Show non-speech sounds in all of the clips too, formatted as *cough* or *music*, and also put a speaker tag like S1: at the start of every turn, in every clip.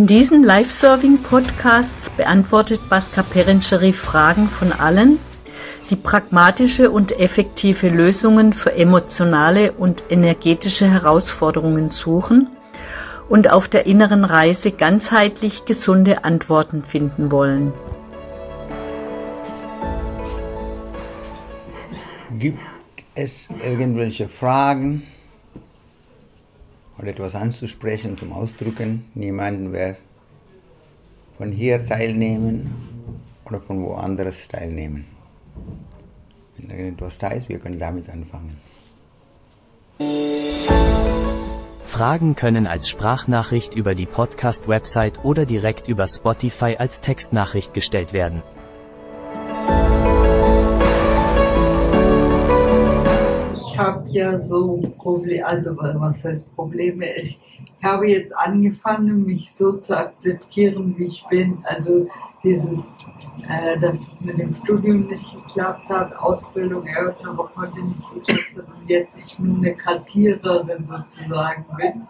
S1: In diesen Live-Serving-Podcasts beantwortet Baska Perencheri Fragen von allen, die pragmatische und effektive Lösungen für emotionale und energetische Herausforderungen suchen und auf der inneren Reise ganzheitlich gesunde Antworten finden wollen.
S2: Gibt es irgendwelche Fragen oder etwas anzusprechen, zum Ausdrücken? Niemanden, wer von hier teilnehmen oder von woanders teilnehmen? Wenn irgendetwas da ist, wir können damit anfangen.
S3: Fragen können als Sprachnachricht über die Podcast-Website oder direkt über Spotify als Textnachricht gestellt werden.
S4: Ja so Probleme, also was heißt Probleme? Ich habe jetzt angefangen, mich so zu akzeptieren, wie ich bin. Also dieses, äh, dass es mit dem Studium nicht geklappt hat, Ausbildung, Eltern konnte nicht geklappt hat und jetzt ich nur eine Kassiererin sozusagen bin.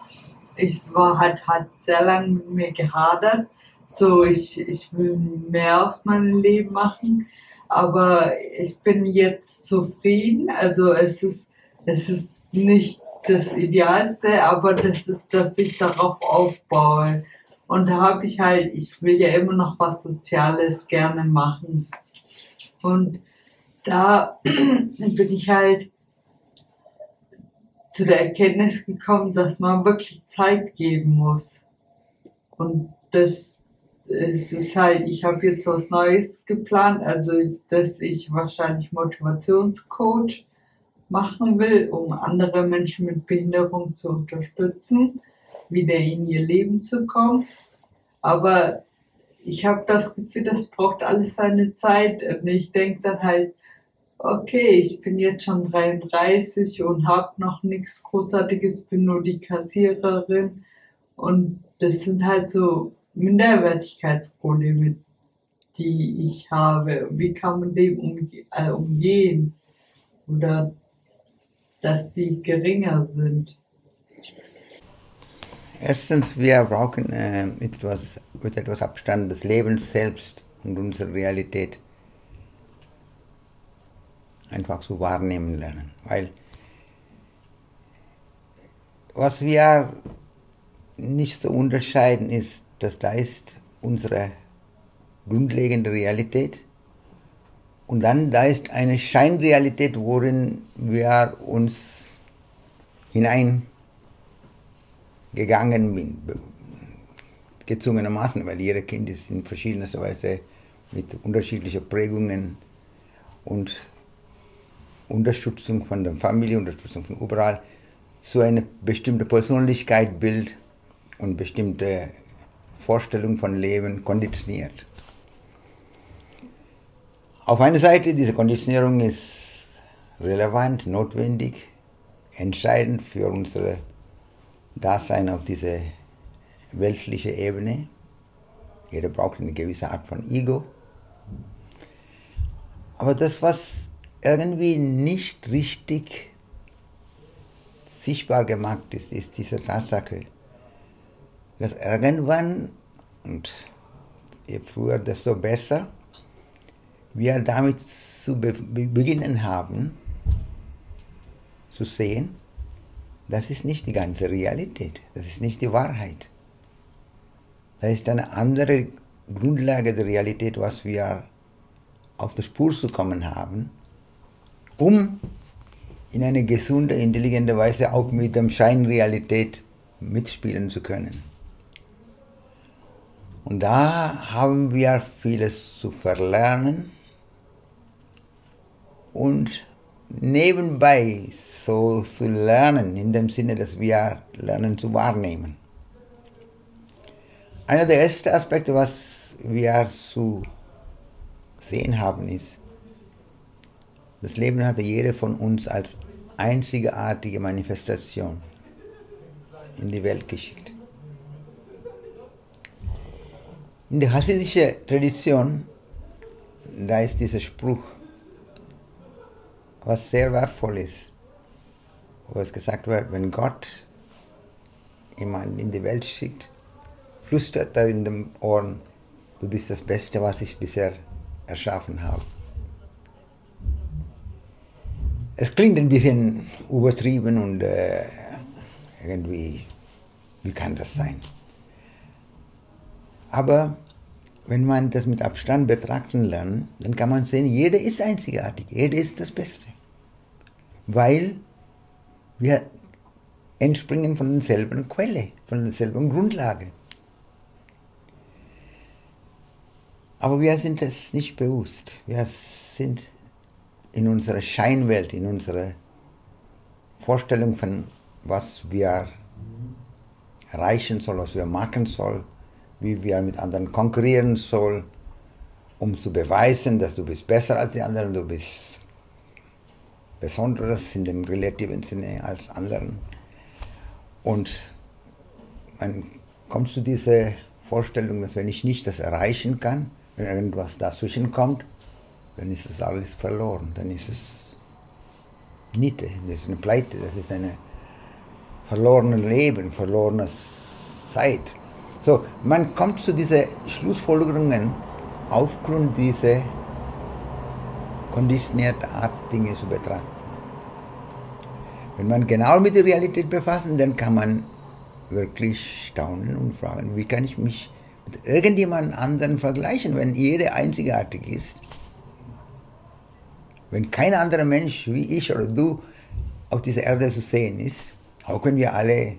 S4: Ich war halt, hat sehr lange mit mir gehadert. So, ich, ich will mehr aus meinem Leben machen, aber ich bin jetzt zufrieden. Also es ist, es ist nicht das Idealste, aber das ist, dass ich darauf aufbaue. Und da habe ich halt, ich will ja immer noch was Soziales gerne machen. Und da *clears throat* bin ich halt zu der Erkenntnis gekommen, dass man wirklich Zeit geben muss. Und das es ist halt, ich habe jetzt was Neues geplant, also dass ich wahrscheinlich Motivationscoach machen will, um andere Menschen mit Behinderung zu unterstützen wieder in ihr Leben zu kommen. Aber ich habe das Gefühl, das braucht alles seine Zeit. Und ich denke dann halt, okay, ich bin jetzt schon 33 und habe noch nichts Großartiges, bin nur die Kassiererin. Und das sind halt so Minderwertigkeitsprobleme, die ich habe. Wie kann man dem äh, umgehen? Oder dass die geringer sind.
S2: Erstens, wir brauchen äh, etwas, mit etwas Abstand des Lebens selbst und unserer Realität einfach zu wahrnehmen lernen. Weil was wir nicht so unterscheiden ist, dass da ist unsere grundlegende Realität und dann da ist eine Scheinrealität, worin wir uns hinein gegangen bin, gezwungenermaßen, weil jeder Kind ist in verschiedener Weise mit unterschiedlichen Prägungen und Unterstützung von der Familie, Unterstützung von überall, so eine bestimmte Persönlichkeitsbild und bestimmte Vorstellung von Leben konditioniert. Auf einer Seite, diese Konditionierung ist relevant, notwendig, entscheidend für unsere Dasein auf diese weltliche Ebene. Jeder braucht eine gewisse Art von Ego. Aber das, was irgendwie nicht richtig sichtbar gemacht ist, ist diese Tatsache, dass irgendwann, und je früher, desto besser, wir damit zu beginnen haben, zu sehen, das ist nicht die ganze Realität, das ist nicht die Wahrheit. Das ist eine andere Grundlage der Realität, was wir auf die Spur zu kommen haben, um in eine gesunde, intelligente Weise auch mit der Scheinrealität mitspielen zu können. Und da haben wir vieles zu verlernen und nebenbei so zu lernen, in dem Sinne, dass wir lernen zu wahrnehmen. Einer der ersten Aspekte, was wir zu sehen haben, ist, das Leben hatte jeder von uns als einzigartige Manifestation in die Welt geschickt. In der hasidischen Tradition, da ist dieser Spruch, was sehr wertvoll ist, wo es gesagt wird, wenn Gott jemanden in die Welt schickt, flüstert da in den Ohren, du bist das Beste, was ich bisher erschaffen habe. Es klingt ein bisschen übertrieben und äh, irgendwie, wie kann das sein? Aber wenn man das mit Abstand betrachten lernt, dann kann man sehen, jeder ist einzigartig, jeder ist das Beste. Weil wir entspringen von derselben Quelle, von derselben Grundlage. Aber wir sind es nicht bewusst. Wir sind in unserer Scheinwelt, in unserer Vorstellung von was wir erreichen sollen, was wir machen sollen, wie wir mit anderen konkurrieren sollen, um zu beweisen, dass du bist besser als die anderen, du bist Besonderes in dem relativen Sinne als anderen. Und man kommt zu dieser Vorstellung, dass wenn ich nicht das erreichen kann, wenn irgendwas dazwischen kommt, dann ist es alles verloren, dann ist es Niete, das ist eine Pleite, das ist ein verlorenes Leben, verlorene Zeit. So, man kommt zu diesen Schlussfolgerungen aufgrund dieser konditionierten Art, Dinge zu betrachten. Wenn man genau mit der Realität befasst, dann kann man wirklich staunen und fragen, wie kann ich mich mit irgendjemand anderen vergleichen, wenn jeder einzigartig ist. Wenn kein anderer Mensch wie ich oder du auf dieser Erde zu sehen ist, auch wenn wir alle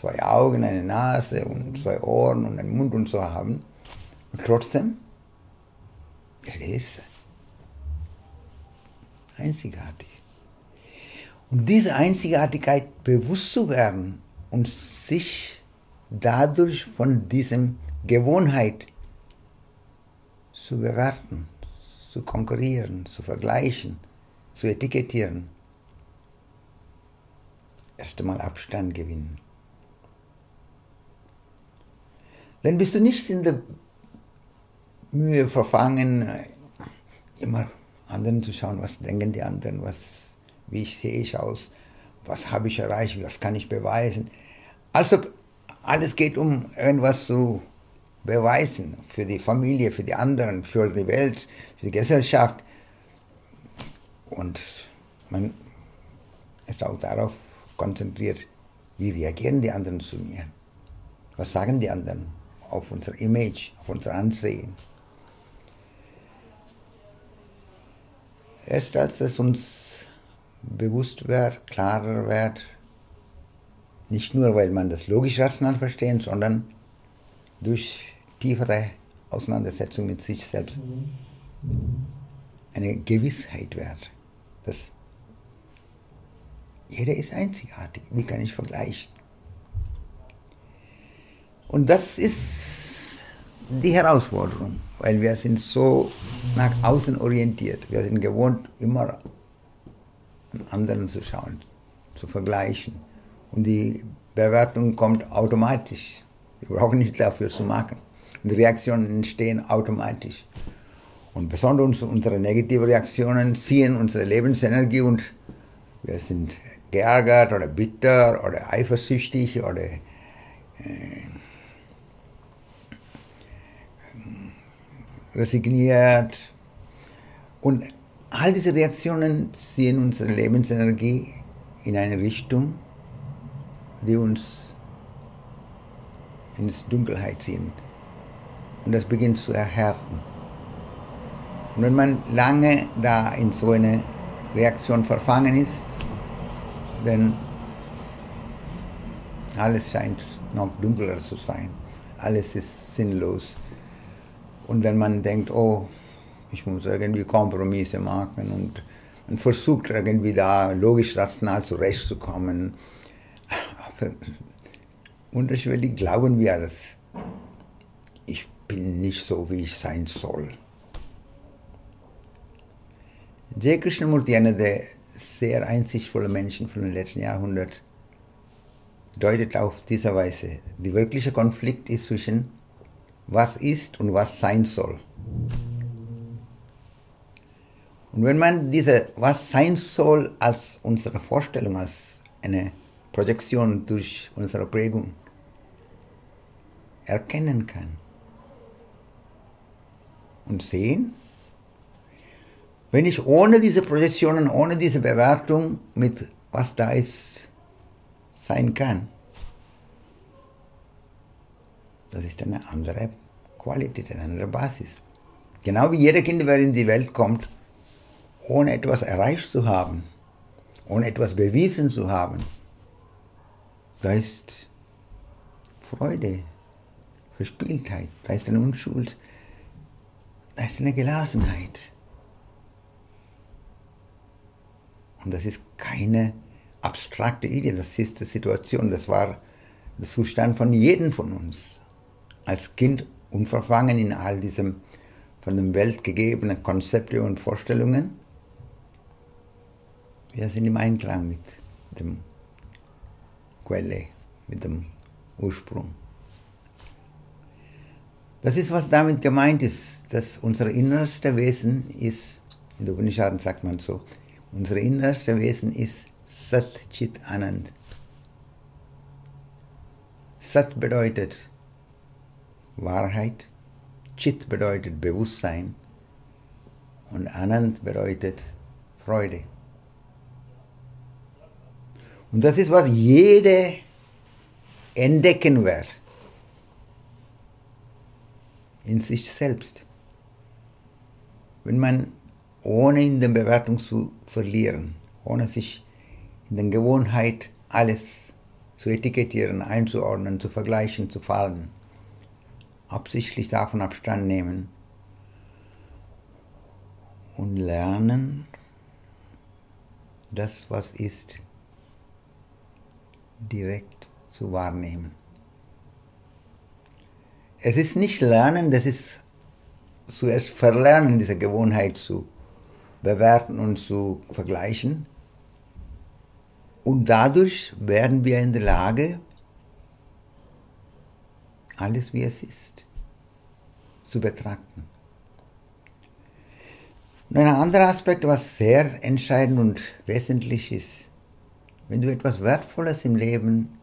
S2: zwei Augen, eine Nase und zwei Ohren und einen Mund und so haben, und trotzdem, er ist einzigartig. Und diese Einzigartigkeit bewusst zu werden und sich dadurch von diesem Gewohnheit zu bewerten, zu konkurrieren, zu vergleichen, zu etikettieren, erst einmal Abstand gewinnen. Dann bist du nicht in der Mühe verfangen, immer anderen zu schauen, was denken die anderen, was, wie sehe ich aus, was habe ich erreicht, was kann ich beweisen. Also alles geht um irgendwas zu beweisen für die Familie, für die anderen, für die Welt, für die Gesellschaft. Und man ist auch darauf konzentriert, wie reagieren die anderen zu mir? Was sagen die anderen auf unser Image, auf unser Ansehen? Erst als es uns bewusst wird, klarer wird, nicht nur, weil man das logisch rational versteht, sondern durch tiefere Auseinandersetzung mit sich selbst eine Gewissheit wird, dass jeder ist einzigartig. Wie kann ich vergleichen? Und das ist die Herausforderung, weil wir sind so nach außen orientiert. Wir sind gewohnt, immer an anderen zu schauen, zu vergleichen. Und die Bewertung kommt automatisch. Wir brauchen nicht dafür zu machen. Und die Reaktionen entstehen automatisch. Und besonders unsere negativen Reaktionen ziehen unsere Lebensenergie und wir sind geärgert oder bitter oder eifersüchtig oder äh, resigniert. Und all diese Reaktionen ziehen unsere Lebensenergie in eine Richtung, die uns ins Dunkelheit ziehen. Und das beginnt zu erhärten. Und wenn man lange da in so eine Reaktion verfangen ist, denn alles scheint noch dunkler zu sein. Alles ist sinnlos. Und wenn man denkt, oh, ich muss irgendwie Kompromisse machen und man versucht irgendwie da logisch rational zurechtzukommen. Aber unterschwellig glauben wir, dass ich bin nicht so, wie ich sein soll. Jay Krishnamurti, einer der sehr einsichtsvollen Menschen von den letzten Jahrhundert, deutet auf diese Weise, der wirkliche Konflikt ist zwischen was ist und was sein soll. Und wenn man diese was sein soll als unsere Vorstellung, als eine Projektion durch unsere Prägung erkennen kann. Und sehen, wenn ich ohne diese Projektionen, ohne diese Bewertung mit was da ist, sein kann, das ist eine andere Qualität, eine andere Basis. Genau wie jeder Kind, der in die Welt kommt, ohne etwas erreicht zu haben, ohne etwas bewiesen zu haben, da ist Freude, Verspieltheit, da ist eine Unschuld, da ist eine Gelassenheit. Und das ist keine abstrakte Idee, das ist die Situation, das war der Zustand von jedem von uns. Als Kind unverfangen in all diesem von der Welt gegebenen Konzepte und Vorstellungen. Wir sind im Einklang mit dem Quelle, mit dem Ursprung. Das ist, was damit gemeint ist, dass unser innerste Wesen ist, in der Upanishaden sagt man so, unser innerste Wesen ist Sat Chit Anand. Sat bedeutet Wahrheit, Chit bedeutet Bewusstsein und Anand bedeutet Freude. Und das ist, was jede entdecken wird in sich selbst. Wenn man ohne in der Bewertung zu verlieren, ohne sich in der Gewohnheit alles zu etikettieren, einzuordnen, zu vergleichen, zu fallen, absichtlich davon Abstand nehmen und lernen, das, was ist, direkt zu wahrnehmen. Es ist nicht Lernen, das ist zuerst Verlernen, diese Gewohnheit zu bewerten und zu vergleichen. Und dadurch werden wir in der Lage, alles wie es ist, zu betrachten. Und ein anderer Aspekt, was sehr entscheidend und wesentlich ist, wenn du etwas Wertvolles im Leben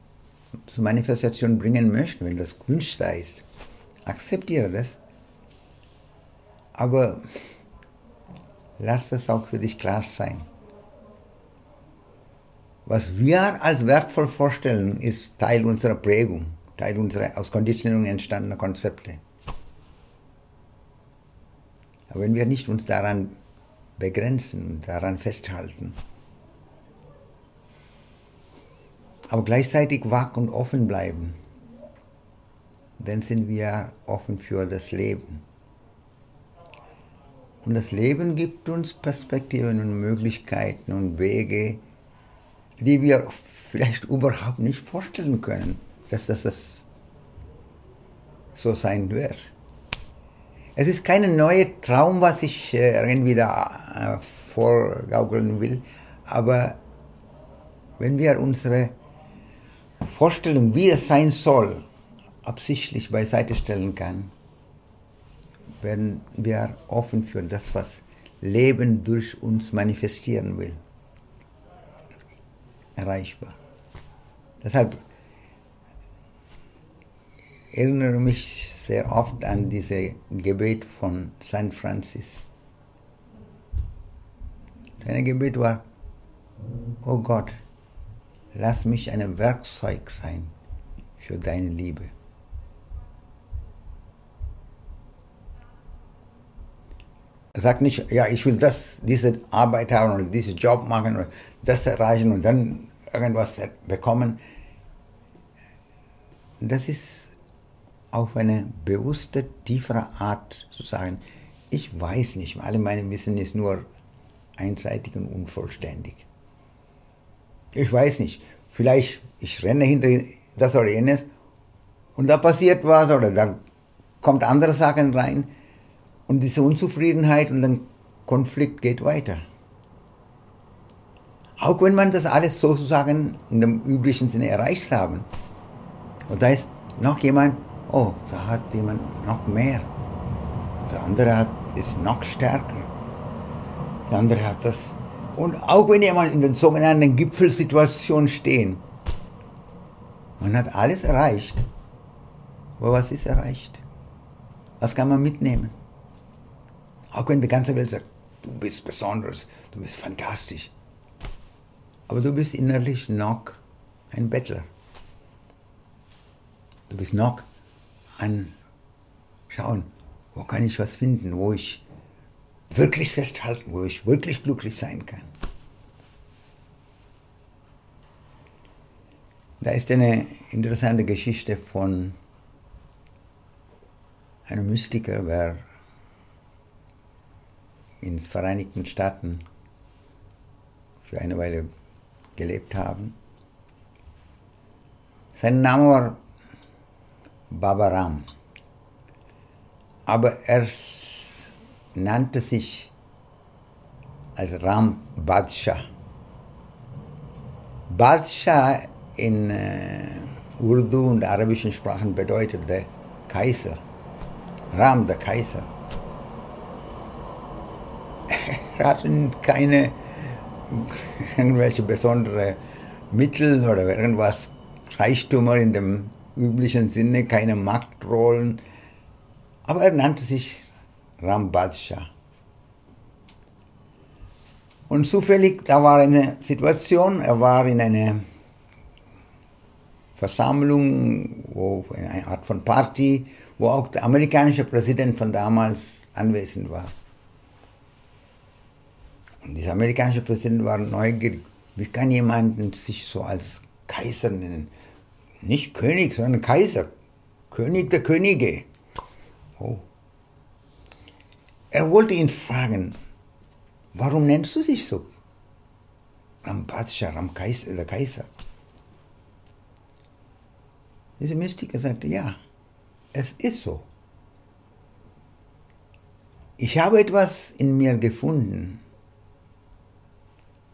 S2: zur Manifestation bringen möchtest, wenn das gewünscht da ist, akzeptiere das, aber lass das auch für dich klar sein. Was wir als wertvoll vorstellen, ist Teil unserer Prägung, Teil unserer aus Konditionierung entstandener Konzepte. Aber wenn wir nicht uns daran begrenzen daran festhalten, aber gleichzeitig wach und offen bleiben, dann sind wir offen für das Leben. Und das Leben gibt uns Perspektiven und Möglichkeiten und Wege, die wir vielleicht überhaupt nicht vorstellen können, dass das, das so sein wird. Es ist kein neuer Traum, was ich äh, irgendwie da äh, vorgaukeln will, aber wenn wir unsere Vorstellung, wie es sein soll, absichtlich beiseite stellen kann, werden wir offen für das, was Leben durch uns manifestieren will. Erreichbar. Deshalb erinnere mich sehr oft an dieses Gebet von St. Francis. Sein Gebet war, oh Gott, lass mich ein Werkzeug sein für deine Liebe. Er sagt nicht, ja, ich will das, diese Arbeit haben oder diesen Job machen oder das erreichen und dann irgendwas bekommen. Das ist auf eine bewusste, tiefere Art zu sagen, ich weiß nicht, alle meine Wissen ist nur einseitig und unvollständig. Ich weiß nicht, vielleicht ich renne hinter das oder jenes und da passiert was oder da kommt andere Sachen rein und diese Unzufriedenheit und der Konflikt geht weiter. Auch wenn man das alles sozusagen in dem üblichen Sinne erreicht haben. Und da ist noch jemand, oh, da hat jemand noch mehr. Der andere hat, ist noch stärker. Der andere hat das. Und auch wenn jemand in den sogenannten Gipfelsituationen steht, man hat alles erreicht. Aber was ist erreicht? Was kann man mitnehmen? Auch wenn die ganze Welt sagt, du bist besonders, du bist fantastisch. Aber du bist innerlich noch ein Bettler. Du bist noch ein Schauen, wo kann ich was finden, wo ich wirklich festhalten, wo ich wirklich glücklich sein kann. Da ist eine interessante Geschichte von einem Mystiker, der in den Vereinigten Staaten für eine Weile gelebt haben. Sein Name war Babaram, aber er nannte sich als Ram Badshah. Badshah in äh, Urdu und arabischen Sprachen bedeutet der Kaiser. Ram, der Kaiser. Er hatten keine irgendwelche besondere Mittel oder irgendwas Reichtumer in dem üblichen Sinne, keine Maktrollen. Aber er nannte sich Ram Badshah. Und zufällig, da war eine Situation, er war in einer Versammlung, wo eine Art von Party, wo auch der amerikanische Präsident von damals anwesend war. Und dieser amerikanische Präsident war neugierig, wie kann jemand sich so als Kaiser nennen? Nicht König, sondern Kaiser. König der Könige. Oh. Er wollte ihn fragen, warum nennst du dich so? Ram Badsha, Ram Kaiser, der Kaiser. Dieser Mystiker sagte, ja, es ist so. Ich habe etwas in mir gefunden,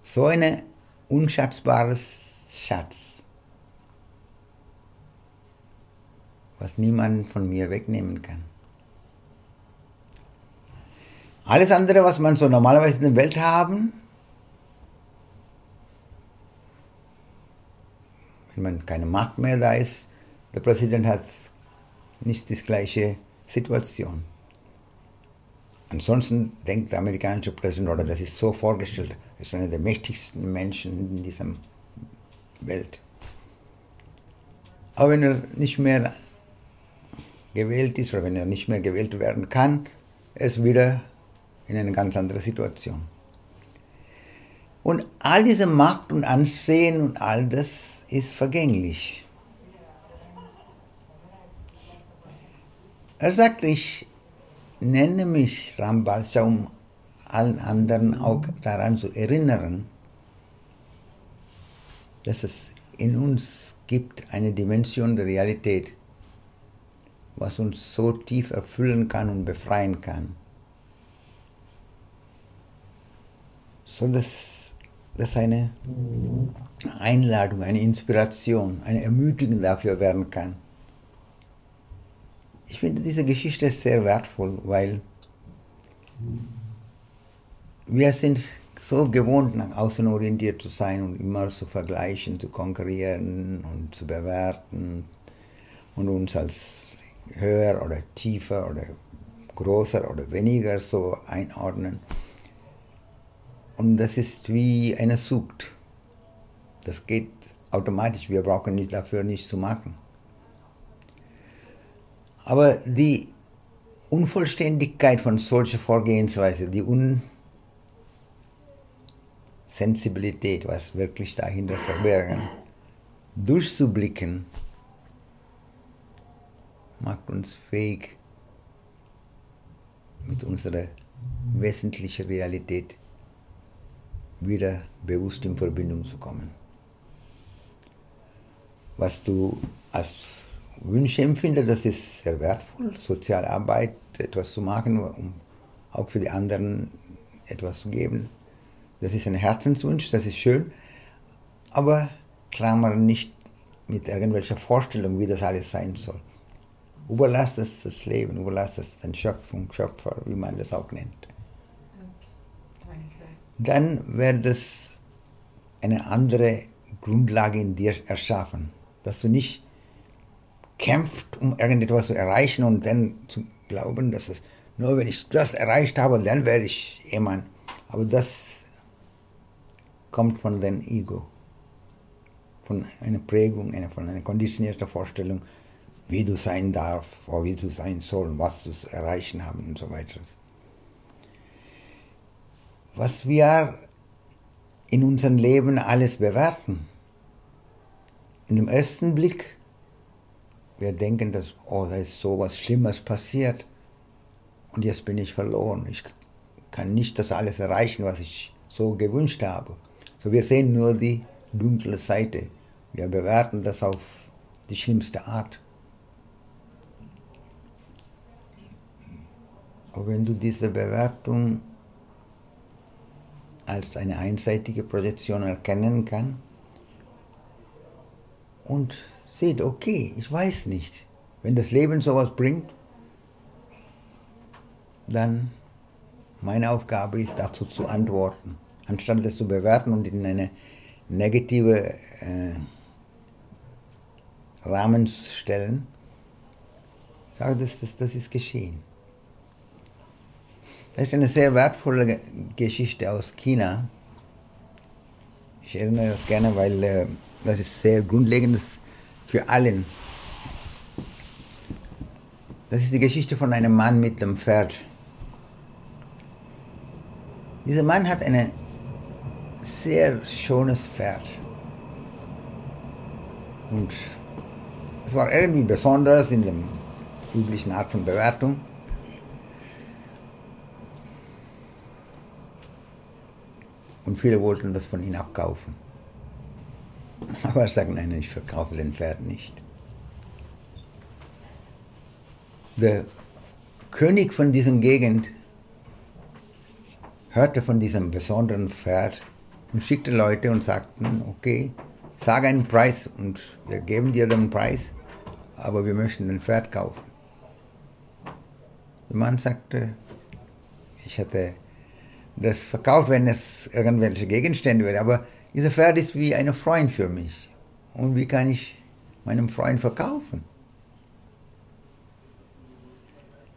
S2: so ein unschätzbares Schatz, was niemand von mir wegnehmen kann. Alles andere, was man so normalerweise in der Welt haben, wenn man keine Macht mehr da ist, der Präsident hat nicht die gleiche Situation. Ansonsten denkt der amerikanische Präsident, oder das ist so vorgestellt, ist einer der mächtigsten Menschen in dieser Welt. Aber wenn er nicht mehr gewählt ist oder wenn er nicht mehr gewählt werden kann, ist wieder in eine ganz andere Situation. Und all diese Macht und Ansehen und all das ist vergänglich. Er sagt, ich nenne mich Rambalsa, um allen anderen auch daran zu erinnern, dass es in uns gibt eine Dimension der Realität, was uns so tief erfüllen kann und befreien kann. So dass das eine Einladung, eine Inspiration, eine Ermutigung dafür werden kann. Ich finde diese Geschichte sehr wertvoll, weil wir sind so gewohnt, nach außen orientiert zu sein und immer zu vergleichen, zu konkurrieren und zu bewerten und uns als höher oder tiefer oder größer oder weniger so einordnen. Und das ist wie eine Sucht. Das geht automatisch, wir brauchen nicht dafür nichts zu machen. Aber die Unvollständigkeit von solcher Vorgehensweise, die Unsensibilität, was wirklich dahinter verbergen, durchzublicken, macht uns fähig, mit unserer wesentlichen Realität wieder bewusst in Verbindung zu kommen. Was du als Wünsche empfinde, das ist sehr wertvoll, soziale Arbeit, etwas zu machen, um auch für die anderen etwas zu geben. Das ist ein Herzenswunsch, das ist schön, aber klammern nicht mit irgendwelcher Vorstellung, wie das alles sein soll. Überlass es das Leben, überlass es den Schöpfung, Schöpfer, wie man das auch nennt. Dann wird es eine andere Grundlage in dir erschaffen, dass du nicht kämpft, um irgendetwas zu erreichen und dann zu glauben, dass es nur wenn ich das erreicht habe, dann werde ich jemand. Aber das kommt von dem Ego, von einer Prägung, von einer konditionierten Vorstellung, wie du sein darf, wie du sein soll, was du zu erreichen haben und so weiter. Was wir in unserem Leben alles bewerten, in dem ersten Blick, wir denken, dass, oh, da ist so was Schlimmes passiert und jetzt bin ich verloren. Ich kann nicht das alles erreichen, was ich so gewünscht habe. So, wir sehen nur die dunkle Seite. Wir bewerten das auf die schlimmste Art. Aber wenn du diese Bewertung als eine einseitige Projektion erkennen kannst und sieht, okay, ich weiß nicht, wenn das Leben sowas bringt, dann meine Aufgabe ist dazu zu antworten, anstatt das zu bewerten und in eine negative äh, Rahmen zu stellen. Sage, das, das, das ist geschehen. Das ist eine sehr wertvolle Geschichte aus China. Ich erinnere das gerne, weil äh, das ist sehr grundlegend für allen. Das ist die Geschichte von einem Mann mit einem Pferd. Dieser Mann hat ein sehr schönes Pferd. Und es war irgendwie besonders in der üblichen Art von Bewertung. Und viele wollten das von ihm abkaufen. Aber er sagt, nein, ich verkaufe den Pferd nicht. Der König von dieser Gegend hörte von diesem besonderen Pferd und schickte Leute und sagten, okay, sag einen Preis und wir geben dir den Preis, aber wir möchten den Pferd kaufen. Der Mann sagte, ich hätte das verkauft, wenn es irgendwelche Gegenstände wäre, aber dieser Pferd ist wie ein Freund für mich. Und wie kann ich meinem Freund verkaufen?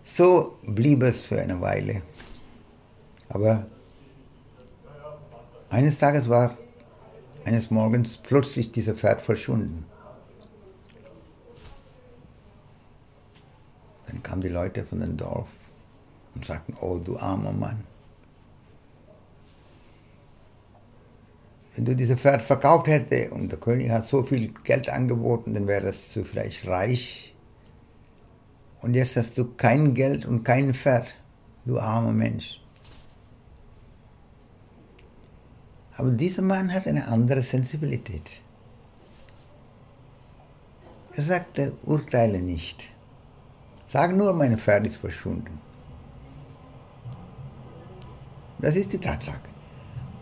S2: So blieb es für eine Weile. Aber eines Tages war eines Morgens plötzlich dieser Pferd verschwunden. Dann kamen die Leute von dem Dorf und sagten, oh du armer Mann. Wenn du dieses Pferd verkauft hättest und der König hat so viel Geld angeboten, dann wärst du vielleicht reich. Und jetzt hast du kein Geld und kein Pferd, du armer Mensch. Aber dieser Mann hat eine andere Sensibilität. Er sagte, urteile nicht. Sag nur, meine Pferd ist verschwunden. Das ist die Tatsache.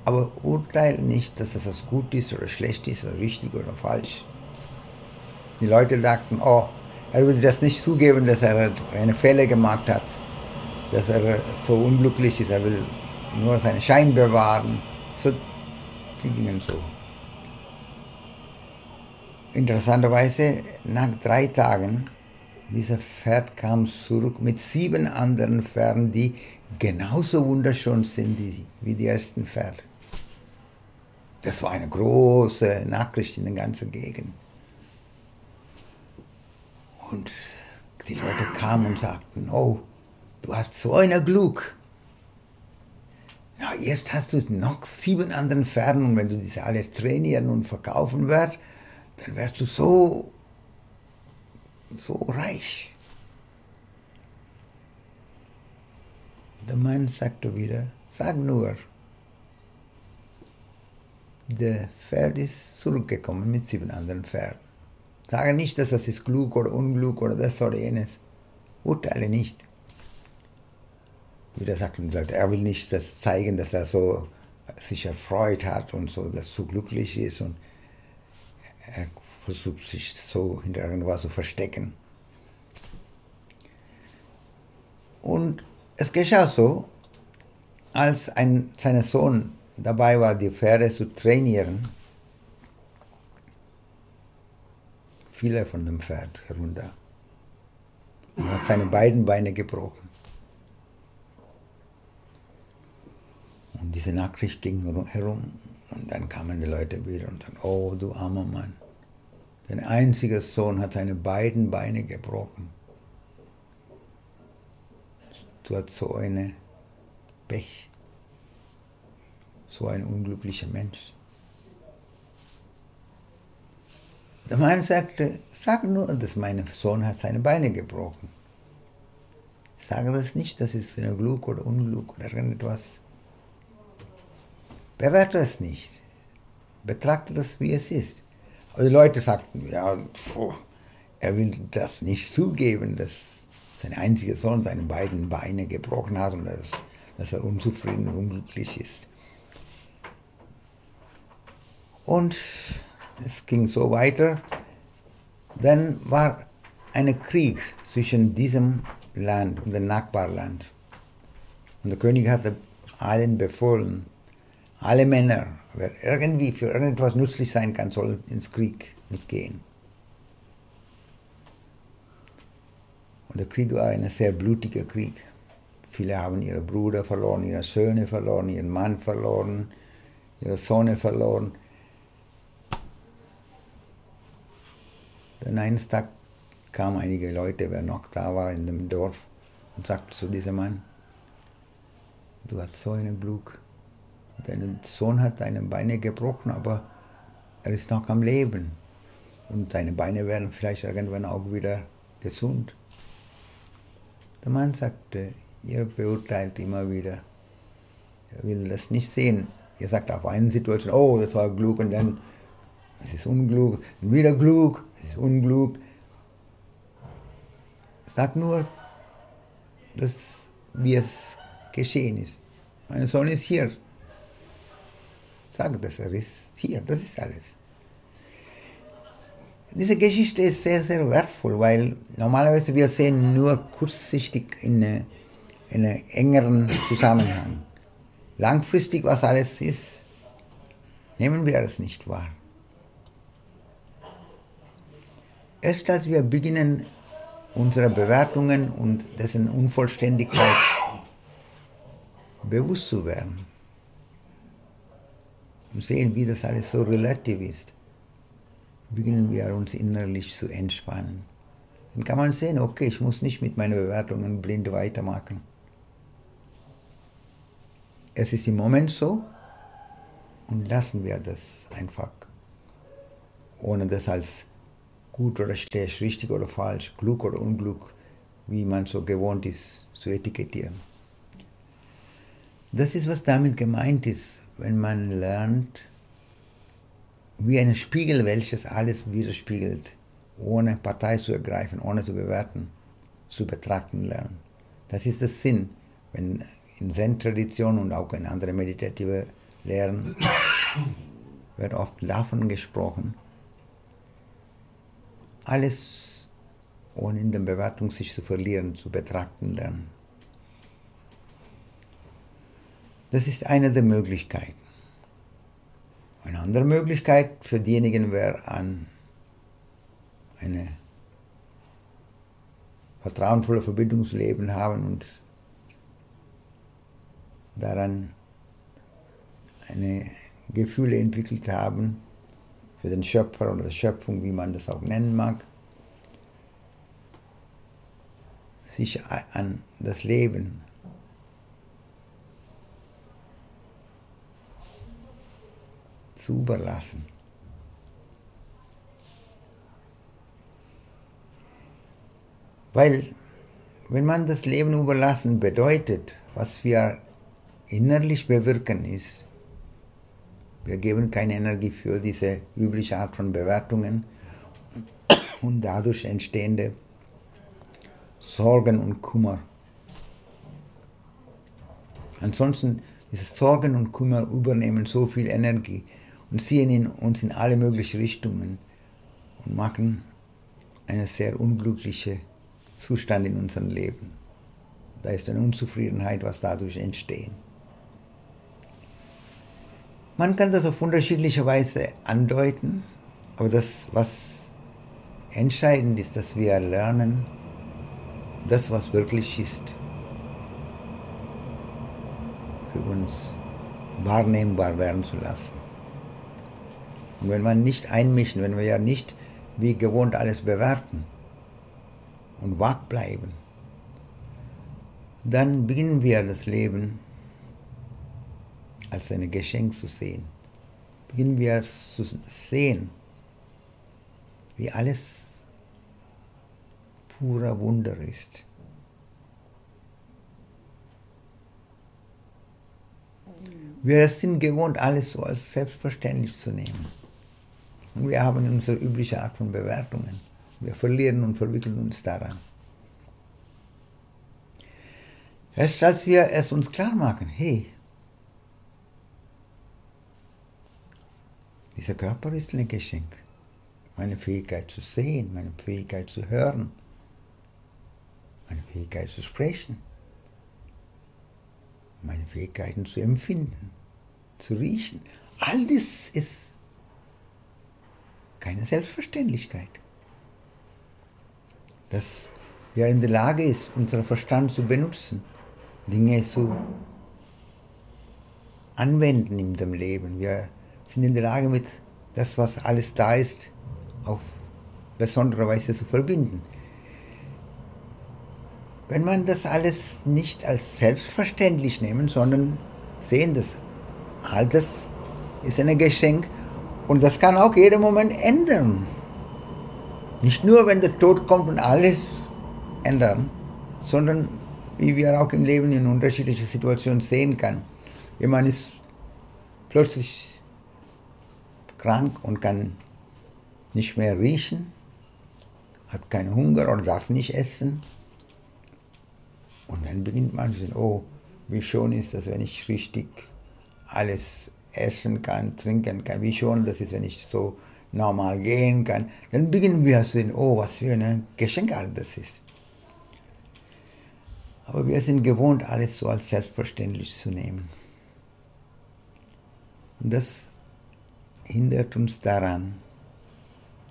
S2: Aber urteile nicht, dass das gut ist oder schlecht ist oder richtig oder falsch. Die Leute sagten, oh, er würde das nicht zugeben, dass er eine Fehler gemacht hat, dass er so unglücklich ist, er will nur seinen Schein bewahren. So die gingen so. Interessanterweise, nach drei Tagen, dieser Pferd kam zurück mit sieben anderen Pferden, die genauso wunderschön sind wie die ersten Pferde. Das war eine große Nachricht in der ganzen Gegend. Und die Leute kamen und sagten, oh, du hast so ein Glück. Ja, jetzt hast du noch sieben anderen Pferden und wenn du diese alle trainieren und verkaufen wirst, dann wirst du so, so reich. Der Mann sagte wieder, sag nur, der Pferd ist zurückgekommen mit sieben anderen Pferden. Sage nicht, dass das ist klug oder unklug oder das oder jenes. Urteile nicht wieder sagten die Leute, er will nicht das zeigen, dass er so sich erfreut hat und so, dass so glücklich ist und er versucht sich so hinter irgendwas zu verstecken. Und es geschah so, als ein, sein Sohn dabei war, die Pferde zu trainieren. Fiel er von dem Pferd herunter. Und hat seine beiden Beine gebrochen. Und diese Nachricht ging herum. Und dann kamen die Leute wieder und sagten, oh du armer Mann, dein einziger Sohn hat seine beiden Beine gebrochen. Du hast so eine Pech, so ein unglücklicher Mensch. Der Mann sagte, sag nur, dass mein Sohn hat seine Beine gebrochen. Sage das nicht, das ist eine Glück oder Unglück oder irgendetwas. Bewerte es nicht. Betrachte das, wie es ist. Aber die Leute sagten, ja, pfuh, er will das nicht zugeben, dass sein einziger Sohn seine beiden Beine gebrochen hat und dass, dass er unzufrieden und unglücklich ist. Und es ging so weiter. Dann war ein Krieg zwischen diesem Land und dem Nachbarland. Und der König hatte allen befohlen, alle Männer, wer irgendwie für irgendetwas nützlich sein kann, soll ins Krieg mitgehen. Und der Krieg war ein sehr blutiger Krieg. Viele haben ihre Brüder verloren, ihre Söhne verloren, ihren Mann verloren, ihre Sohn verloren. Dann eines Tages kamen einige Leute, wer noch da war in dem Dorf, und sagte zu diesem Mann, du hast so ein Glück. Dein Sohn hat deine Beine gebrochen, aber er ist noch am Leben. Und deine Beine werden vielleicht irgendwann auch wieder gesund. Der Mann sagte, ihr beurteilt immer wieder. Er will das nicht sehen. Ihr sagt auf eine Situation, oh, das war Glück und dann es ist Unglück, wieder Glück, ist Unglück. Sag nur, dass, wie es geschehen ist. Mein Sohn ist hier. Sag, dass er ist hier, das ist alles. Diese Geschichte ist sehr, sehr wertvoll, weil normalerweise wir sehen nur kurzsichtig in einem engeren Zusammenhang. Langfristig, was alles ist, nehmen wir es nicht wahr. Erst als wir beginnen, unsere Bewertungen und dessen Unvollständigkeit bewusst zu werden und sehen, wie das alles so relativ ist, beginnen wir uns innerlich zu entspannen. Dann kann man sehen, okay, ich muss nicht mit meinen Bewertungen blind weitermachen. Es ist im Moment so und lassen wir das einfach, ohne das als gut oder schlecht, richtig oder falsch, Glück oder Unglück, wie man so gewohnt ist zu etikettieren. Das ist, was damit gemeint ist, wenn man lernt, wie ein Spiegel, welches alles widerspiegelt, ohne Partei zu ergreifen, ohne zu bewerten, zu betrachten lernen. Das ist der Sinn, wenn in Zen-Tradition und auch in anderen meditative Lehren *coughs* wird oft davon gesprochen, alles ohne in der Bewertung sich zu verlieren, zu betrachten lernen. Das ist eine der Möglichkeiten. Eine andere Möglichkeit für diejenigen wäre an eine vertrauensvolle Verbindungsleben haben und daran eine Gefühle entwickelt haben, für den Schöpfer oder Schöpfung, wie man das auch nennen mag, sich an das Leben zu überlassen. Weil wenn man das Leben überlassen bedeutet, was wir innerlich bewirken ist, wir geben keine Energie für diese übliche Art von Bewertungen und dadurch entstehende Sorgen und Kummer. Ansonsten, diese Sorgen und Kummer übernehmen so viel Energie und ziehen in uns in alle möglichen Richtungen und machen einen sehr unglücklichen Zustand in unserem Leben. Da ist eine Unzufriedenheit, was dadurch entsteht. Man kann das auf unterschiedliche Weise andeuten, aber das, was Entscheidend ist, dass wir lernen, das, was wirklich ist, für uns wahrnehmbar werden zu lassen. Und wenn wir nicht einmischen, wenn wir ja nicht wie gewohnt alles bewerten und wach bleiben, dann beginnen wir das Leben als ein Geschenk zu sehen. Beginnen wir zu sehen, wie alles purer Wunder ist. Wir sind gewohnt, alles so als selbstverständlich zu nehmen. Und wir haben unsere übliche Art von Bewertungen. Wir verlieren und verwickeln uns daran. Erst als wir es uns klar machen, hey, dieser Körper ist ein Geschenk. Meine Fähigkeit zu sehen, meine Fähigkeit zu hören, meine Fähigkeit zu sprechen, meine Fähigkeiten zu empfinden, zu riechen. All das ist keine Selbstverständlichkeit. Dass wir in der Lage ist, unseren Verstand zu benutzen Dinge zu anwenden in dem Leben. Wir sind in der Lage, mit das, was alles da ist, auf besondere Weise zu verbinden. Wenn man das alles nicht als selbstverständlich nehmen, sondern sehen, dass all das ist ein Geschenk und das kann auch jeden Moment ändern. Nicht nur, wenn der Tod kommt und alles ändern, sondern wie wir auch im Leben in unterschiedlichen Situationen sehen kann. Jemand ist plötzlich krank und kann nicht mehr riechen, hat keinen Hunger oder darf nicht essen. Und dann beginnt man zu sagen, oh, wie schön ist das, wenn ich richtig alles essen kann, trinken kann, wie schön das ist, wenn ich so normal gehen kann. Dann beginnen wir zu sehen, oh, was für ein Geschenk all das ist. Aber wir sind gewohnt, alles so als selbstverständlich zu nehmen. Und das hindert uns daran,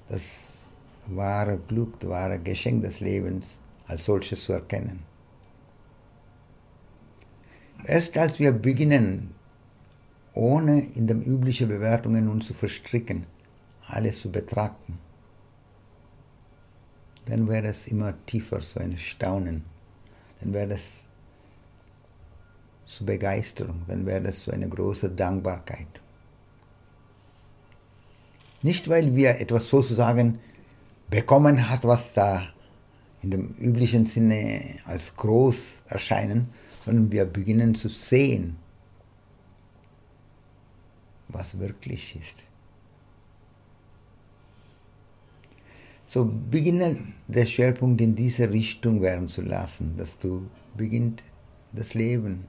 S2: das wahre Glück, das wahre Geschenk des Lebens als solches zu erkennen. Erst als wir beginnen, ohne in den üblichen Bewertungen uns zu verstricken, alles zu betrachten, dann wäre es immer tiefer so ein Staunen dann wäre das so Begeisterung, dann wäre das so eine große Dankbarkeit. Nicht, weil wir etwas sozusagen bekommen hat, was da in dem üblichen Sinne als groß erscheinen, sondern wir beginnen zu sehen, was wirklich ist. So beginne der Schwerpunkt in diese Richtung werden zu lassen, dass du beginnt das Leben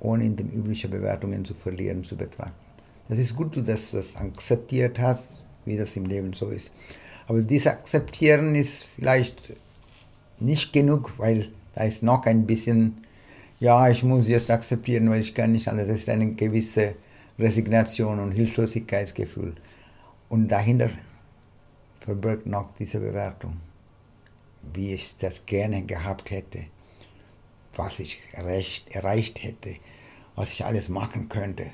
S2: ohne in den üblichen Bewertungen zu verlieren, zu betrachten. Das ist gut, dass du das akzeptiert hast, wie das im Leben so ist. Aber dieses Akzeptieren ist vielleicht nicht genug, weil da ist noch ein bisschen, ja, ich muss jetzt akzeptieren, weil ich kann nicht anders. Das ist eine gewisse Resignation und Hilflosigkeitsgefühl. Und dahinter verbirgt noch diese Bewertung, wie ich das gerne gehabt hätte, was ich erreicht, erreicht hätte, was ich alles machen könnte.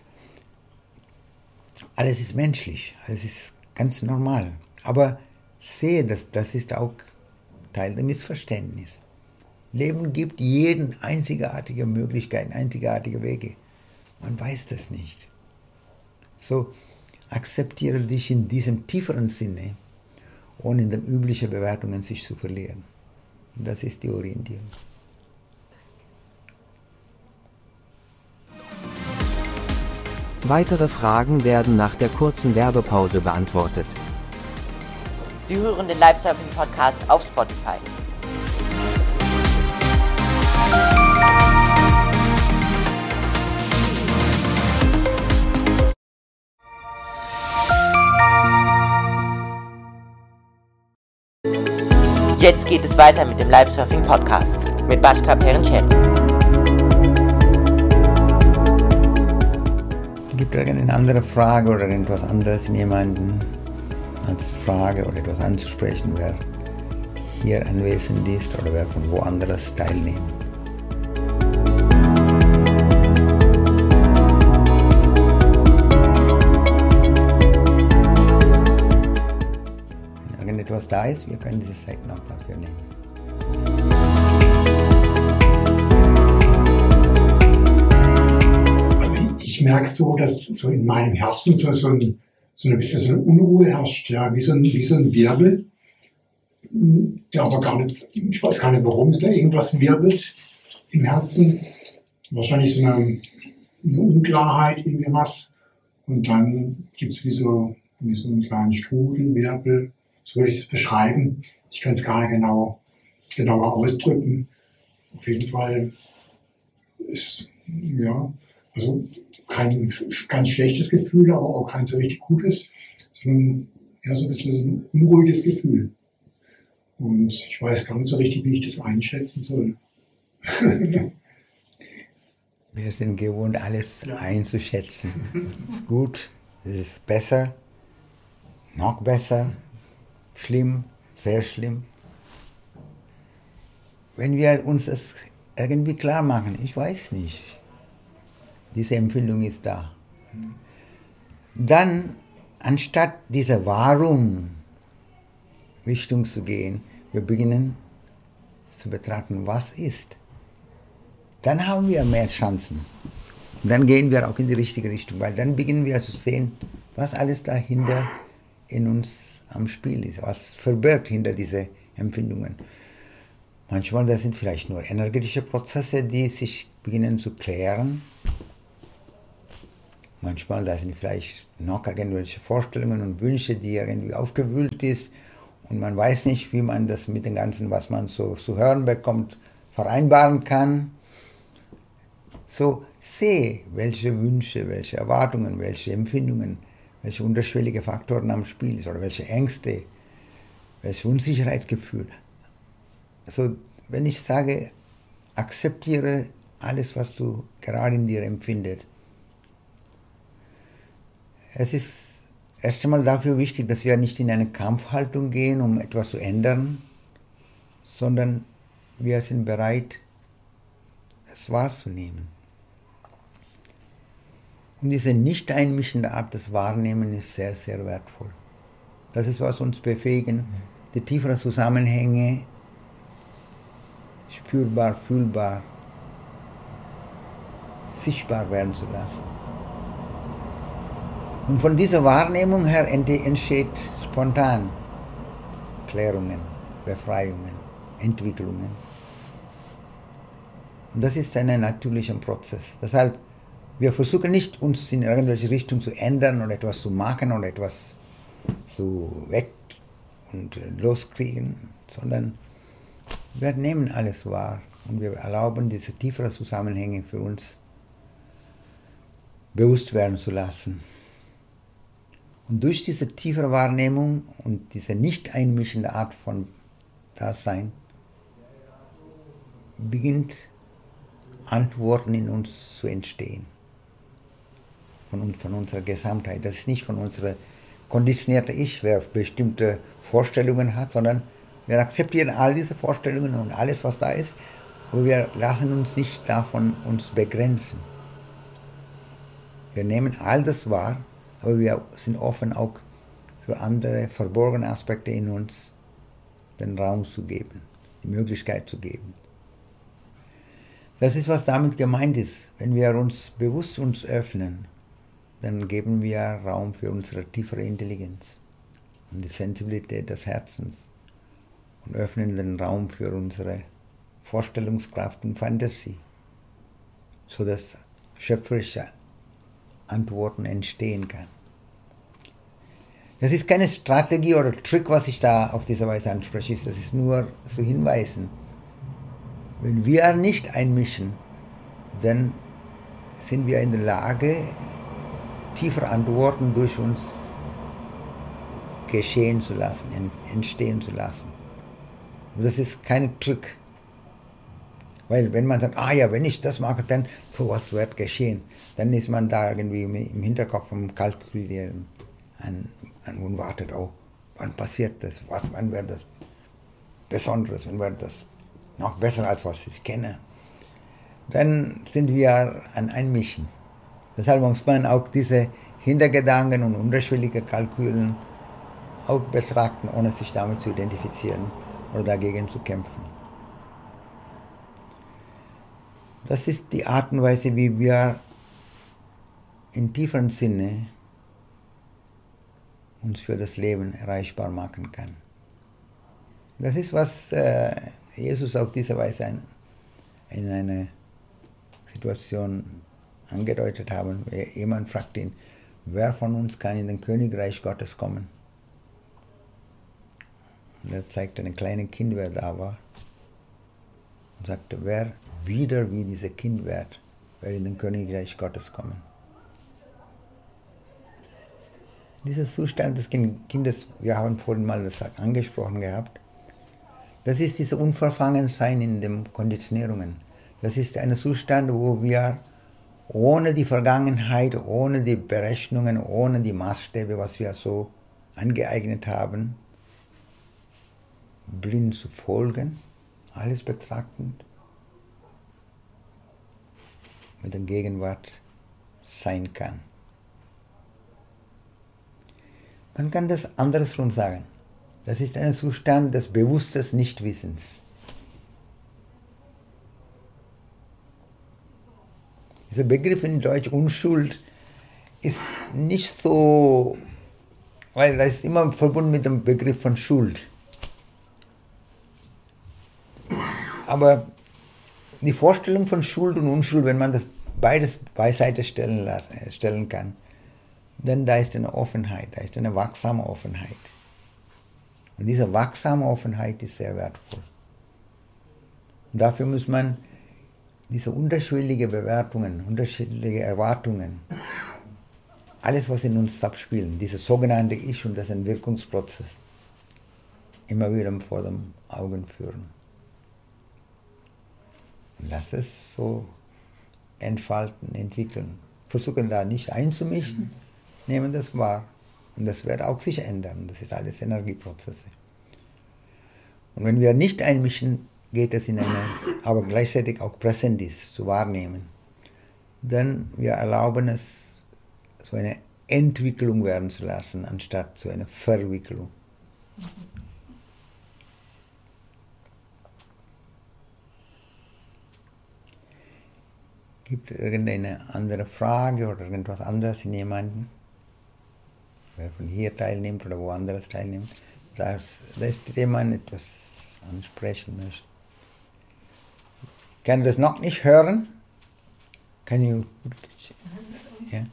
S2: Alles ist menschlich, alles ist ganz normal. Aber sehe, dass das ist auch Teil des Missverständnisses. Leben gibt jeden einzigartige Möglichkeiten, einzigartige Wege. Man weiß das nicht. So akzeptiere dich in diesem tieferen Sinne ohne in den üblichen Bewertungen sich zu verlieren. Das ist die Orientierung.
S3: Weitere Fragen werden nach der kurzen Werbepause beantwortet.
S5: Sie hören den Live-Surfing-Podcast auf Spotify. Jetzt geht es weiter mit dem Live-Surfing Podcast mit Bashka Perenchel.
S2: Gibt es eine andere Frage oder irgendwas anderes in jemanden? als Frage oder etwas anzusprechen, wer hier anwesend ist oder wer von woanders teilnimmt. Wenn irgendetwas da ist, wir können diese Zeit noch dafür nehmen.
S6: Ich merke so, dass so in meinem Herzen so, so, ein, so ein bisschen so eine Unruhe herrscht, ja, wie so ein, wie so ein Wirbel, der aber gar nicht, ich weiß gar nicht, warum es da irgendwas wirbelt im Herzen. Wahrscheinlich so eine, eine Unklarheit, irgendwie was. Und dann gibt es wie so, wie so einen kleinen Strudel, Wirbel, so würde ich es beschreiben. Ich kann es gar nicht genau, genauer ausdrücken. Auf jeden Fall ist, ja, also kein ganz schlechtes Gefühl, aber auch kein so richtig gutes, sondern ja, so ein bisschen so ein unruhiges Gefühl. Und ich weiß gar nicht so richtig, wie ich das einschätzen soll. *laughs*
S2: Wir sind gewohnt, alles einzuschätzen. *laughs* Ist gut, es ist besser, noch besser, schlimm, sehr schlimm. Wenn wir uns das irgendwie klar machen, ich weiß nicht, diese Empfindung ist da. Dann, anstatt diese Warum Richtung zu gehen, wir beginnen zu betrachten, was ist dann haben wir mehr Chancen. Dann gehen wir auch in die richtige Richtung, weil dann beginnen wir zu sehen, was alles dahinter in uns am Spiel ist, was verbirgt hinter diese Empfindungen. Manchmal das sind vielleicht nur energetische Prozesse, die sich beginnen zu klären. Manchmal da sind vielleicht noch irgendwelche Vorstellungen und Wünsche, die irgendwie aufgewühlt ist und man weiß nicht, wie man das mit dem Ganzen, was man so zu hören bekommt, vereinbaren kann. So sehe, welche Wünsche, welche Erwartungen, welche Empfindungen, welche unterschwellige Faktoren am Spiel sind oder welche Ängste, welche Unsicherheitsgefühle. Also wenn ich sage, akzeptiere alles, was du gerade in dir empfindest, es ist erst einmal dafür wichtig, dass wir nicht in eine Kampfhaltung gehen, um etwas zu ändern, sondern wir sind bereit, es wahrzunehmen. Und diese nicht einmischende Art des Wahrnehmens ist sehr, sehr wertvoll. Das ist, was uns befähigen, die tieferen Zusammenhänge spürbar, fühlbar, sichtbar werden zu lassen. Und von dieser Wahrnehmung her entsteht spontan Klärungen, Befreiungen, Entwicklungen. Und das ist ein natürlicher Prozess. Deshalb, wir versuchen nicht, uns in irgendwelche Richtung zu ändern oder etwas zu machen oder etwas zu weg und loskriegen, sondern wir nehmen alles wahr und wir erlauben diese tieferen Zusammenhänge für uns bewusst werden zu lassen. Und durch diese tiefere Wahrnehmung und diese nicht einmischende Art von Dasein beginnt Antworten in uns zu entstehen. Von, uns, von unserer Gesamtheit. Das ist nicht von unserer konditionierten Ich, wer bestimmte Vorstellungen hat, sondern wir akzeptieren all diese Vorstellungen und alles, was da ist, aber wir lassen uns nicht davon uns begrenzen. Wir nehmen all das wahr, aber wir sind offen auch für andere verborgene Aspekte in uns den Raum zu geben, die Möglichkeit zu geben. Das ist, was damit gemeint ist. Wenn wir uns bewusst uns öffnen, dann geben wir Raum für unsere tiefere Intelligenz und die Sensibilität des Herzens und öffnen den Raum für unsere Vorstellungskraft und Fantasie, sodass schöpferische Antworten entstehen kann. Das ist keine Strategie oder Trick, was ich da auf diese Weise anspreche, das ist nur zu hinweisen. Wenn wir nicht einmischen, dann sind wir in der Lage, tiefere Antworten durch uns geschehen zu lassen, entstehen zu lassen. Und das ist kein Trick. Weil wenn man sagt, ah ja, wenn ich das mache, dann sowas wird geschehen, dann ist man da irgendwie im Hinterkopf am Kalkulieren an und wartet, oh, wann passiert das? Was, wann wird das Besonderes? Wann wird das noch besser als was ich kenne? Dann sind wir an Einmischen. Deshalb muss man auch diese Hintergedanken und unterschwellige Kalkülen auch betrachten, ohne sich damit zu identifizieren oder dagegen zu kämpfen. Das ist die Art und Weise, wie wir in tieferen Sinne uns für das Leben erreichbar machen kann. Das ist, was äh, Jesus auf diese Weise in einer Situation angedeutet haben. Jemand fragt ihn, wer von uns kann in den Königreich Gottes kommen? Und er zeigte ein kleines Kind, wer da war. Und sagte, wer wieder wie dieses Kind wird, wird in den Königreich Gottes kommen. Dieser Zustand des Kindes, wir haben vorhin mal das angesprochen gehabt, das ist dieses Unverfangensein in den Konditionierungen. Das ist ein Zustand, wo wir ohne die Vergangenheit, ohne die Berechnungen, ohne die Maßstäbe, was wir so angeeignet haben, blind zu folgen, alles betrachtend, mit der Gegenwart sein kann. Man kann das andersrum sagen. Das ist ein Zustand des bewussten Nichtwissens. Dieser Begriff in Deutsch Unschuld ist nicht so, weil das ist immer verbunden mit dem Begriff von Schuld. Aber die Vorstellung von Schuld und Unschuld, wenn man das beides beiseite stellen, lassen, stellen kann, dann da ist eine Offenheit, da ist eine wachsame Offenheit. Und diese wachsame Offenheit ist sehr wertvoll. Und dafür muss man diese unterschiedlichen Bewertungen, unterschiedliche Erwartungen, alles, was in uns abspielt, diese sogenannte Ich und das Entwirkungsprozess, immer wieder vor den Augen führen. Und lass es so entfalten, entwickeln. Versuchen da nicht einzumischen, nehmen das wahr. Und das wird auch sich ändern. Das ist alles Energieprozesse. Und wenn wir nicht einmischen, geht es in eine, aber gleichzeitig auch präsent ist, zu wahrnehmen. Dann wir erlauben es, so eine Entwicklung werden zu lassen, anstatt so eine Verwicklung. Gibt es irgendeine andere Frage oder irgendwas anderes in jemanden? Wer von hier teilnimmt oder woanders teilnimmt, dass, dass jemand etwas ansprechen möchte. Kann das noch nicht hören? Can you? Ja.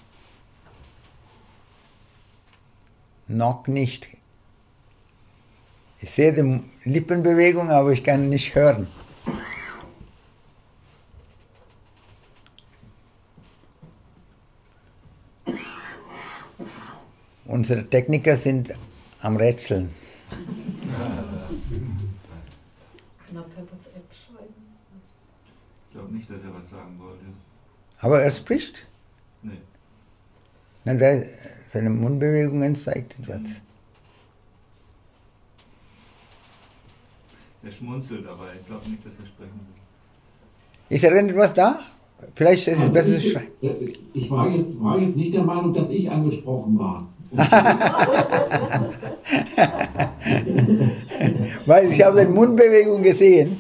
S2: Noch nicht. Ich sehe die Lippenbewegung, aber ich kann nicht hören. Unsere Techniker sind am Rätseln.
S7: Ich glaube nicht, dass er was sagen wollte.
S2: Aber er spricht.
S7: Nee.
S2: Na, der, seine Mundbewegungen zeigt etwas.
S7: Er schmunzelt, aber ich glaube nicht, dass er sprechen will.
S2: Ist irgendetwas da? Vielleicht ist es
S8: Also
S2: besser zu
S8: ich,
S2: schreiben.
S8: äh, ich war jetzt, war jetzt nicht der Meinung, dass ich angesprochen war. *laughs*
S2: Weil ich habe seine Mundbewegung gesehen.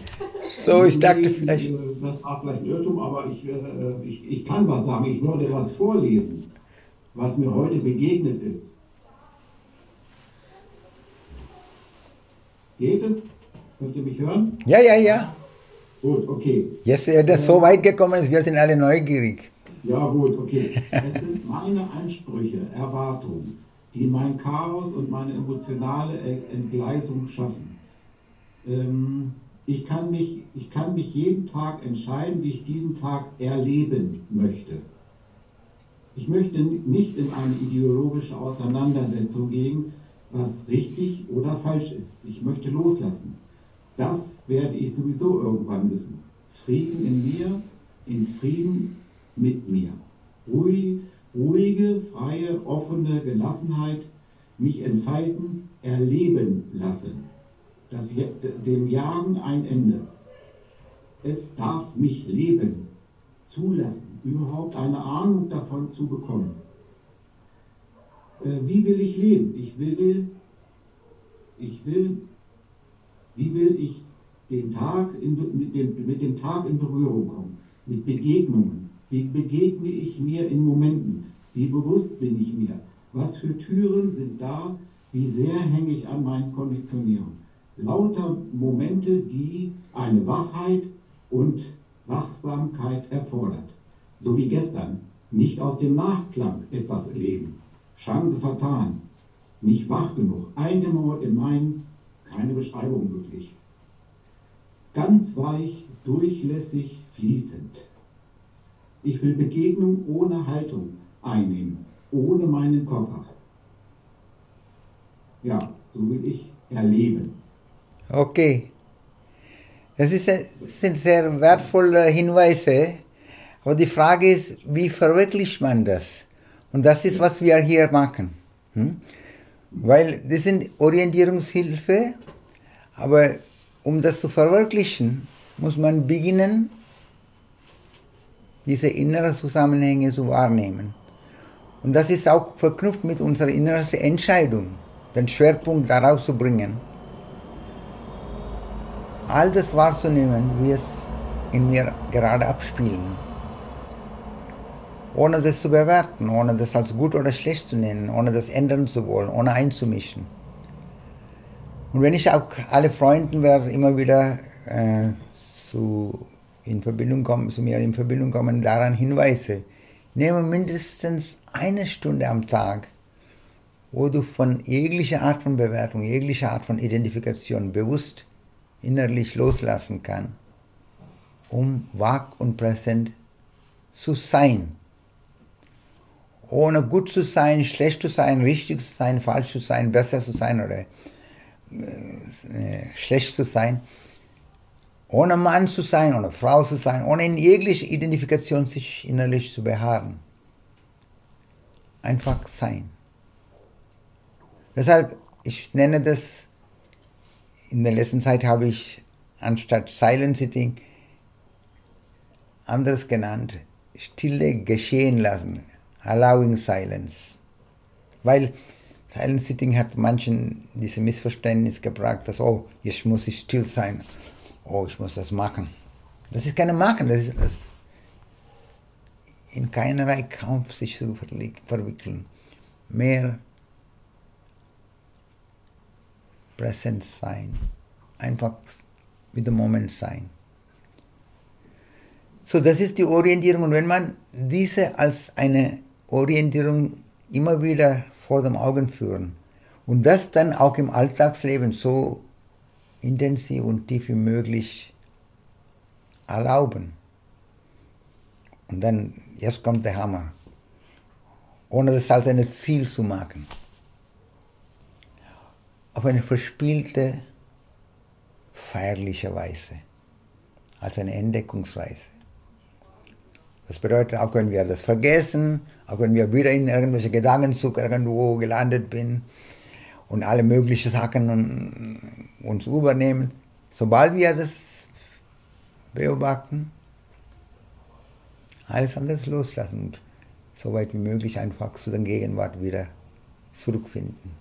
S2: So, ich dachte vielleicht.
S8: äh, Das war vielleicht ein Irrtum, aber ich, äh, ich, ich kann was sagen. Ich würde was vorlesen, was mir heute begegnet ist. Geht es? Könnt ihr mich hören?
S2: Ja, ja, ja.
S8: Gut, okay.
S2: Jetzt er das so weit gekommen ist, wir sind alle neugierig.
S8: Ja, gut, okay. Es sind meine Ansprüche, Erwartungen, die mein Chaos und meine emotionale Entgleisung schaffen. Ähm, ich, kann mich, ich kann mich jeden Tag entscheiden, wie ich diesen Tag erleben möchte. Ich möchte nicht in eine ideologische Auseinandersetzung gehen, was richtig oder falsch ist. Ich möchte loslassen. Das werde ich sowieso irgendwann müssen. Frieden in mir, in Frieden mit mir. Ruhig, ruhige, freie, offene Gelassenheit mich entfalten, erleben lassen. Das, dem Jagen ein Ende. Es darf mich leben, zulassen, überhaupt eine Ahnung davon zu bekommen. Äh, wie will ich leben? Ich will, ich will, wie will ich den Tag in, mit, dem, mit dem Tag in Berührung kommen, mit Begegnungen. Wie begegne ich mir in Momenten? Wie bewusst bin ich mir? Was für Türen sind da? Wie sehr hänge ich an meinen Konditionierungen? Lauter Momente, die eine Wachheit und Wachsamkeit erfordert. So wie gestern. Nicht aus dem Nachklang etwas erleben. Chance vertan. Nicht wach genug. Eingemauert in meinen, keine Beschreibung möglich ganz weich, durchlässig, fließend. Ich will Begegnung ohne Haltung einnehmen, ohne meinen Koffer. Ja, so will ich erleben.
S2: Okay. Das, ist, das sind sehr wertvolle Hinweise. Aber die Frage ist, wie verwirklicht man das? Und das ist, was wir hier machen. Hm? Weil das sind Orientierungshilfe, aber um das zu verwirklichen, muss man beginnen, diese inneren Zusammenhänge zu wahrnehmen. Und das ist auch verknüpft mit unserer inneren Entscheidung, den Schwerpunkt darauf zu bringen. All das wahrzunehmen, wie es in mir gerade abspielen. Ohne das zu bewerten, ohne das als gut oder schlecht zu nennen, ohne das ändern zu wollen, ohne einzumischen. Und wenn ich auch alle Freunden werde immer wieder äh, zu, in Verbindung kommen, zu mir in Verbindung kommen, daran hinweise, nehme mindestens eine Stunde am Tag, wo du von jeglicher Art von Bewertung, jeglicher Art von Identifikation bewusst innerlich loslassen kannst, um wach und präsent zu sein. Ohne gut zu sein, schlecht zu sein, richtig zu sein, falsch zu sein, besser zu sein oder äh, schlecht zu sein, ohne Mann zu sein, ohne Frau zu sein, ohne in jeglicher Identifikation sich innerlich zu beharren. Einfach sein. Deshalb, ich nenne das, in der letzten Zeit habe ich anstatt Silent Sitting anders genannt, Stille geschehen lassen, allowing silence. Weil Silent Sitting hat manchen diese Missverständnis gebracht, dass, oh, jetzt muss ich still sein, oh, ich muss das machen. Das ist keine Machen, das ist das in keinerlei Kampf sich zu verwickeln. Mehr Präsenz sein, einfach mit dem Moment sein. So, das ist die Orientierung. Und wenn man diese als eine Orientierung immer wieder vor den Augen führen. Und das dann auch im Alltagsleben so intensiv und tief wie möglich erlauben. Und dann, jetzt kommt der Hammer. Ohne das als ein Ziel zu machen. Auf eine verspielte, feierliche Weise. Als eine Entdeckungsweise. Das bedeutet, auch wenn wir das vergessen, auch wenn wir wieder in irgendwelche Gedankenzug irgendwo gelandet bin und alle möglichen Sachen uns übernehmen, sobald wir das beobachten, alles anders loslassen und so weit wie möglich einfach zu der Gegenwart wieder zurückfinden.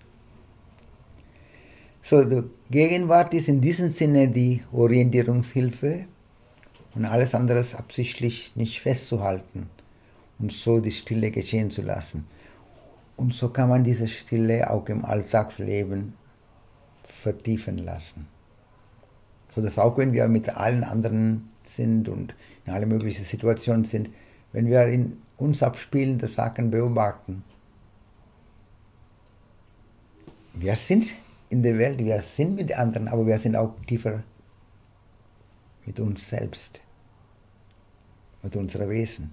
S2: So, die Gegenwart ist in diesem Sinne die Orientierungshilfe und alles andere absichtlich nicht festzuhalten und so die Stille geschehen zu lassen. Und so kann man diese Stille auch im Alltagsleben vertiefen lassen. So dass auch wenn wir mit allen anderen sind und in alle möglichen Situationen sind, wenn wir in uns abspielende Sachen beobachten, wir sind in der Welt, wir sind mit anderen, aber wir sind auch tiefer mit uns selbst, mit unserem Wesen.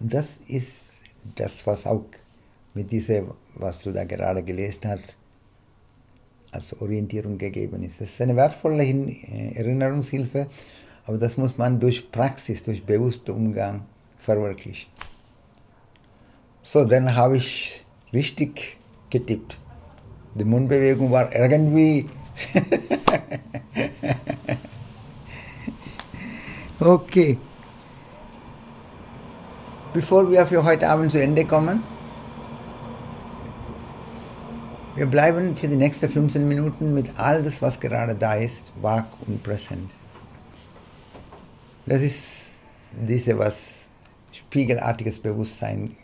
S2: Und das ist das, was auch mit diesem, was du da gerade gelesen hast, als Orientierung gegeben ist. Es ist eine wertvolle äh, Erinnerungshilfe, aber das muss man durch Praxis, durch bewussten Umgang verwirklichen. So, dann habe ich richtig getippt. Die Mundbewegung war irgendwie. *laughs* okay. Bevor wir für heute Abend zu Ende kommen, wir bleiben für die nächsten 15 Minuten mit all das, was gerade da ist, wach und präsent. Das ist diese, was spiegelartiges Bewusstsein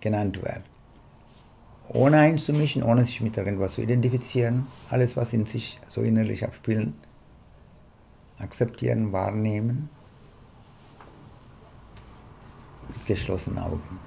S2: genannt wird. Ohne einzumischen, ohne sich mit irgendwas zu identifizieren, alles, was in sich so innerlich abspielt, akzeptieren, wahrnehmen, mit geschlossenen Augen.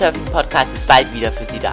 S5: Der Live-Surfing-Podcast ist bald wieder für Sie da.